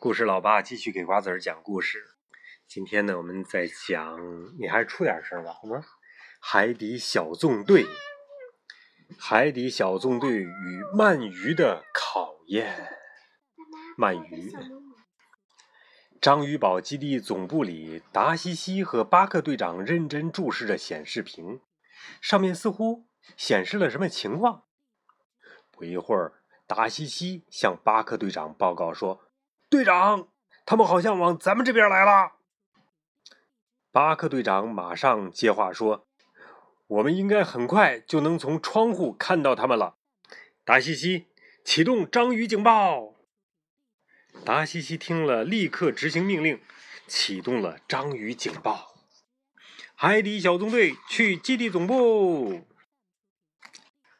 故事老爸继续给瓜子儿讲故事。今天呢，我们在讲，你还是出点声吧，好吗？海底小纵队，海底小纵队与鳗鱼的考验。鳗鱼。章鱼堡基地总部里，达西西和巴克队长认真注视着显示屏，上面似乎显示了什么情况。不一会儿，达西西向巴克队长报告说。队长，他们好像往咱们这边来了。巴克队长马上接话说：“我们应该很快就能从窗户看到他们了。”达西西，启动章鱼警报。达西西听了，立刻执行命令，启动了章鱼警报。海底小纵队去基地总部。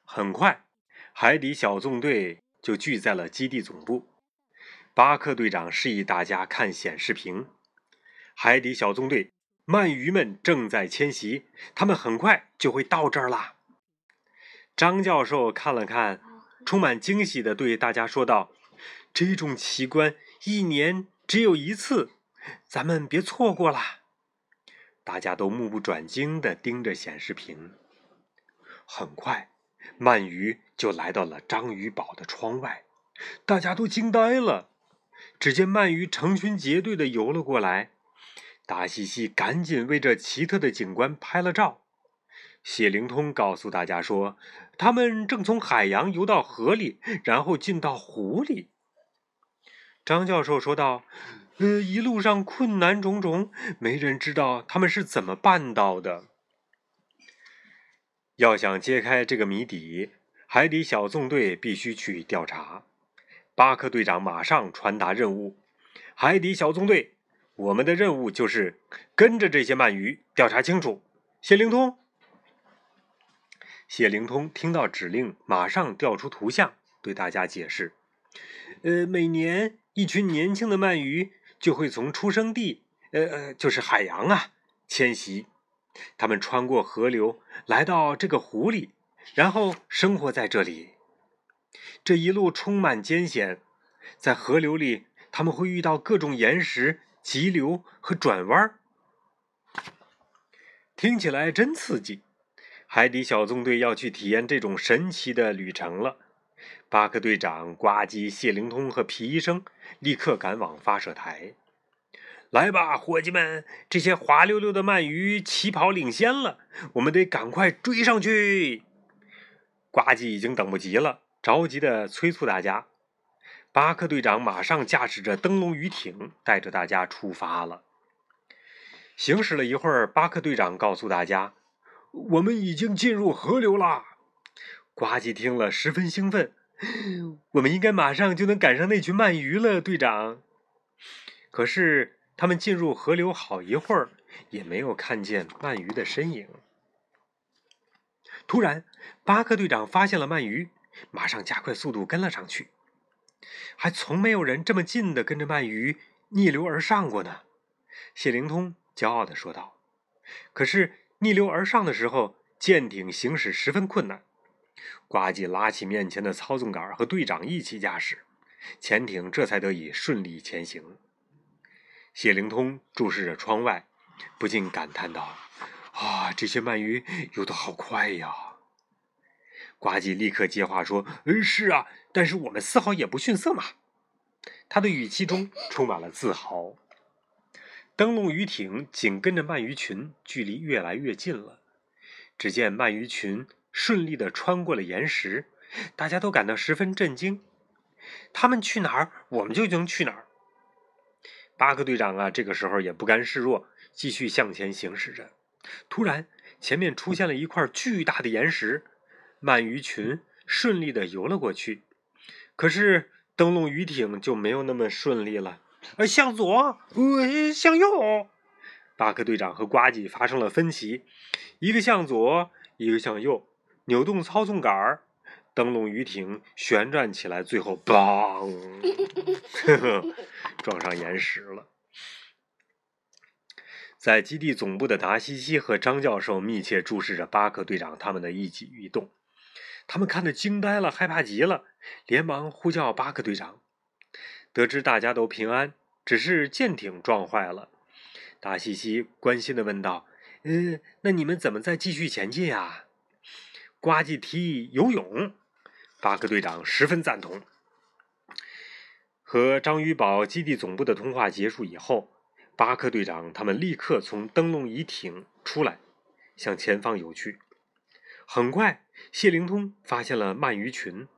很快，海底小纵队就聚在了基地总部。巴克队长示意大家看显示屏。海底小纵队鳗鱼们正在迁徙，他们很快就会到这儿啦。张教授看了看，充满惊喜地对大家说道：“这种奇观一年只有一次，咱们别错过了。”大家都目不转睛地盯着显示屏。很快，鳗鱼就来到了章鱼堡的窗外，大家都惊呆了。只见鳗鱼成群结队的游了过来，达西西赶紧为这奇特的景观拍了照。谢灵通告诉大家说，他们正从海洋游到河里，然后进到湖里。张教授说道：“呃，一路上困难重重，没人知道他们是怎么办到的。要想揭开这个谜底，海底小纵队必须去调查。”巴克队长马上传达任务：海底小纵队，我们的任务就是跟着这些鳗鱼调查清楚。谢灵通，谢灵通听到指令，马上调出图像，对大家解释：呃，每年一群年轻的鳗鱼就会从出生地，呃呃，就是海洋啊，迁徙。他们穿过河流，来到这个湖里，然后生活在这里。这一路充满艰险，在河流里，他们会遇到各种岩石、急流和转弯儿听起来真刺激！海底小纵队要去体验这种神奇的旅程了。巴克队长、呱唧、谢灵通和皮医生立刻赶往发射台。来吧，伙计们！这些滑溜溜的鳗鱼起跑领先了，我们得赶快追上去。呱唧已经等不及了。着急的催促大家，巴克队长马上驾驶着灯笼鱼艇，带着大家出发了。行驶了一会儿，巴克队长告诉大家：“我们已经进入河流了。”呱唧听了十分兴奋：“我们应该马上就能赶上那群鳗鱼了，队长。”可是他们进入河流好一会儿，也没有看见鳗鱼的身影。突然，巴克队长发现了鳗鱼。马上加快速度跟了上去，还从没有人这么近的跟着鳗鱼逆流而上过呢。谢灵通骄傲地说道。可是逆流而上的时候，舰艇行驶十分困难。呱唧拉起面前的操纵杆，和队长一起驾驶，潜艇这才得以顺利前行。谢灵通注视着窗外，不禁感叹道：“啊，这些鳗鱼游得好快呀！”呱唧立刻接话说：“嗯，是啊，但是我们丝毫也不逊色嘛。”他的语气中充满了自豪。灯笼鱼艇紧跟着鳗鱼群，距离越来越近了。只见鳗鱼群顺利的穿过了岩石，大家都感到十分震惊。他们去哪儿，我们就能去哪儿。巴克队长啊，这个时候也不甘示弱，继续向前行驶着。突然，前面出现了一块巨大的岩石。鳗鱼群顺利的游了过去，可是灯笼鱼艇就没有那么顺利了。呃，向左，呃，向右。巴克队长和呱唧发生了分歧，一个向左，一个向右，扭动操纵杆儿，灯笼鱼艇旋转起来，最后嘣，撞上岩石了。在基地总部的达西西和张教授密切注视着巴克队长他们的一举一动。他们看得惊呆了，害怕极了，连忙呼叫巴克队长。得知大家都平安，只是舰艇撞坏了。达西西关心的问道：“嗯，那你们怎么再继续前进呀？”呱唧提议游泳，巴克队长十分赞同。和章鱼堡基地总部的通话结束以后，巴克队长他们立刻从灯笼仪艇出来，向前方游去。很快，谢灵通发现了鳗鱼群，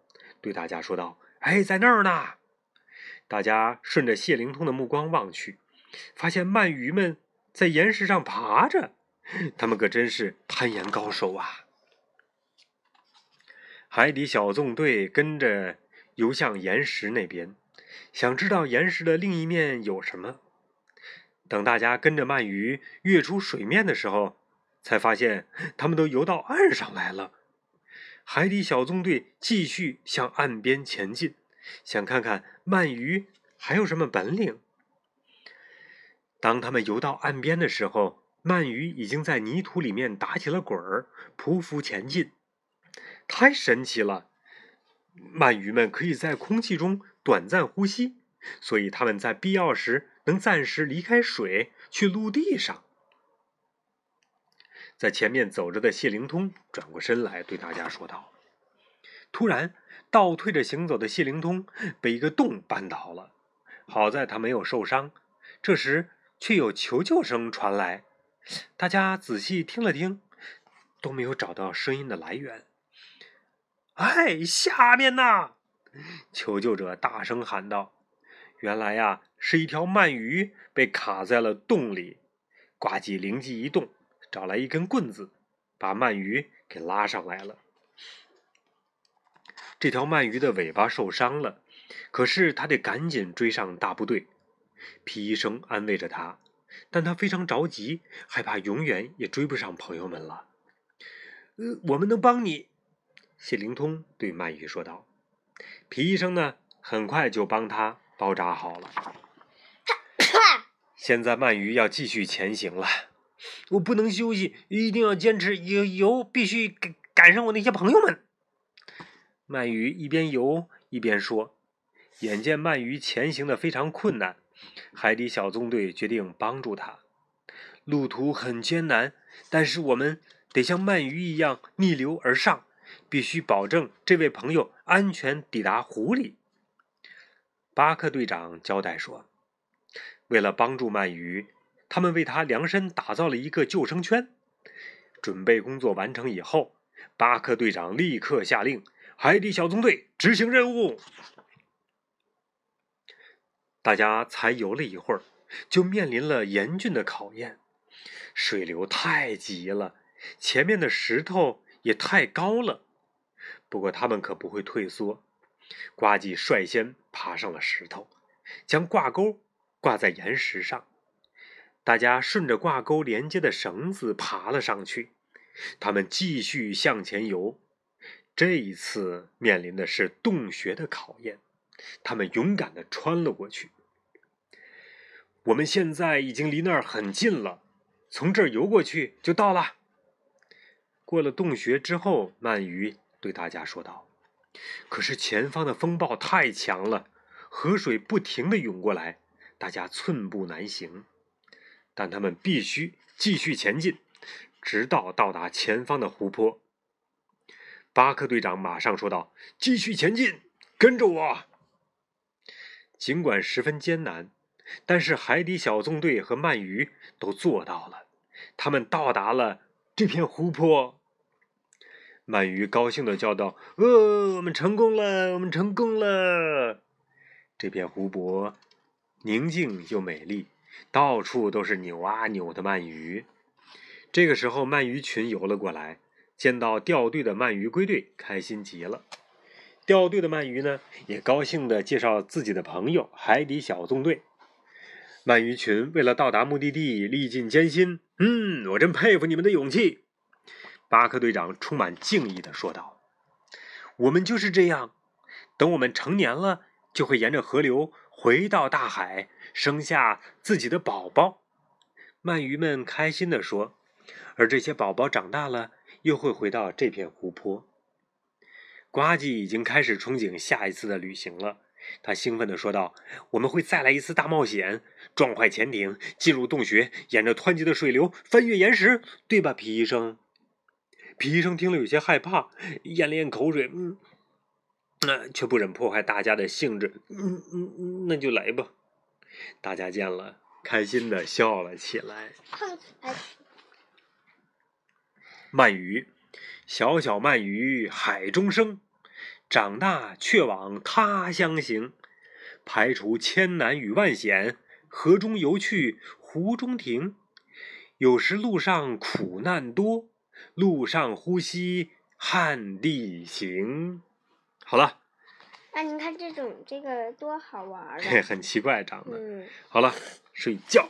对大家说道：“哎，在那儿呢！”大家顺着谢灵通的目光望去，发现鳗鱼们在岩石上爬着，他们可真是攀岩高手啊！海底小纵队跟着游向岩石那边。想知道岩石的另一面有什么？等大家跟着鳗鱼跃出水面的时候，才发现他们都游到岸上来了。海底小纵队继续向岸边前进，想看看鳗鱼还有什么本领。当他们游到岸边的时候，鳗鱼已经在泥土里面打起了滚儿，匍匐前进。太神奇了！鳗鱼们可以在空气中。短暂呼吸，所以他们在必要时能暂时离开水，去陆地上。在前面走着的谢灵通转过身来，对大家说道：“突然，倒退着行走的谢灵通被一个洞绊倒了，好在他没有受伤。这时，却有求救声传来。大家仔细听了听，都没有找到声音的来源。哎，下面呢？”求救者大声喊道：“原来呀，是一条鳗鱼被卡在了洞里。”呱唧灵机一动，找来一根棍子，把鳗鱼给拉上来了。这条鳗鱼的尾巴受伤了，可是他得赶紧追上大部队。皮医生安慰着他，但他非常着急，害怕永远也追不上朋友们了。呃，我们能帮你，谢灵通对鳗鱼说道。皮医生呢，很快就帮他包扎好了。现在鳗鱼要继续前行了，我不能休息，一定要坚持游游，必须赶赶上我那些朋友们。鳗鱼一边游一边说：“眼见鳗鱼前行的非常困难，海底小纵队决定帮助他。路途很艰难，但是我们得像鳗鱼一样逆流而上。”必须保证这位朋友安全抵达湖里。巴克队长交代说：“为了帮助鳗鱼，他们为他量身打造了一个救生圈。”准备工作完成以后，巴克队长立刻下令：“海底小纵队执行任务。”大家才游了一会儿，就面临了严峻的考验。水流太急了，前面的石头也太高了。不过他们可不会退缩，呱唧率先爬上了石头，将挂钩挂在岩石上。大家顺着挂钩连接的绳子爬了上去。他们继续向前游，这一次面临的是洞穴的考验。他们勇敢地穿了过去。我们现在已经离那儿很近了，从这儿游过去就到了。过了洞穴之后，鳗鱼。对大家说道：“可是前方的风暴太强了，河水不停的涌过来，大家寸步难行。但他们必须继续前进，直到到达前方的湖泊。”巴克队长马上说道：“继续前进，跟着我。”尽管十分艰难，但是海底小纵队和鳗鱼都做到了。他们到达了这片湖泊。鳗鱼高兴的叫道：“哦，我们成功了！我们成功了！”这片湖泊宁静又美丽，到处都是扭啊扭的鳗鱼。这个时候，鳗鱼群游了过来，见到掉队的鳗鱼归队，开心极了。掉队的鳗鱼呢，也高兴地介绍自己的朋友——海底小纵队。鳗鱼群为了到达目的地，历尽艰辛。嗯，我真佩服你们的勇气。巴克队长充满敬意地说道：“我们就是这样，等我们成年了，就会沿着河流回到大海，生下自己的宝宝。”鳗鱼们开心地说：“而这些宝宝长大了，又会回到这片湖泊。”呱唧已经开始憧憬下一次的旅行了，他兴奋地说道：“我们会再来一次大冒险，撞坏潜艇，进入洞穴，沿着湍急的水流翻越岩石，对吧，皮医生？”皮医生听了有些害怕，咽了咽口水，嗯，那却不忍破坏大家的兴致，嗯嗯嗯，那就来吧。大家见了，开心的笑了起来。鳗鱼，小小鳗鱼海中生。长大却往他乡行，排除千难与万险，河中游去湖中停。有时路上苦难多，路上呼吸旱地行。好了。啊，你看这种这个多好玩儿！很奇怪长得。嗯。好了，睡觉。